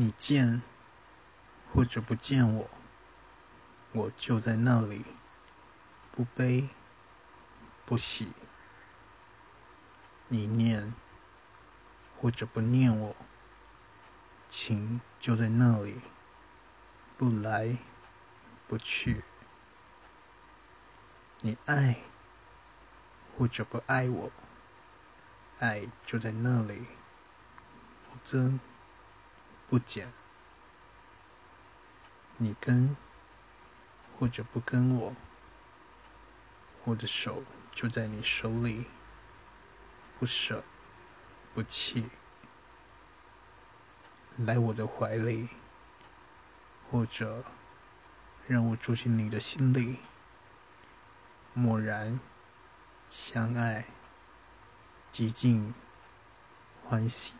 你见或者不见我，我就在那里，不悲不喜。你念或者不念我，情就在那里，不来不去。你爱或者不爱我，爱就在那里，不增不减。你跟或者不跟我，我的手就在你手里。不舍，不弃，来我的怀里，或者让我住进你的心里，默然相爱，极尽欢喜。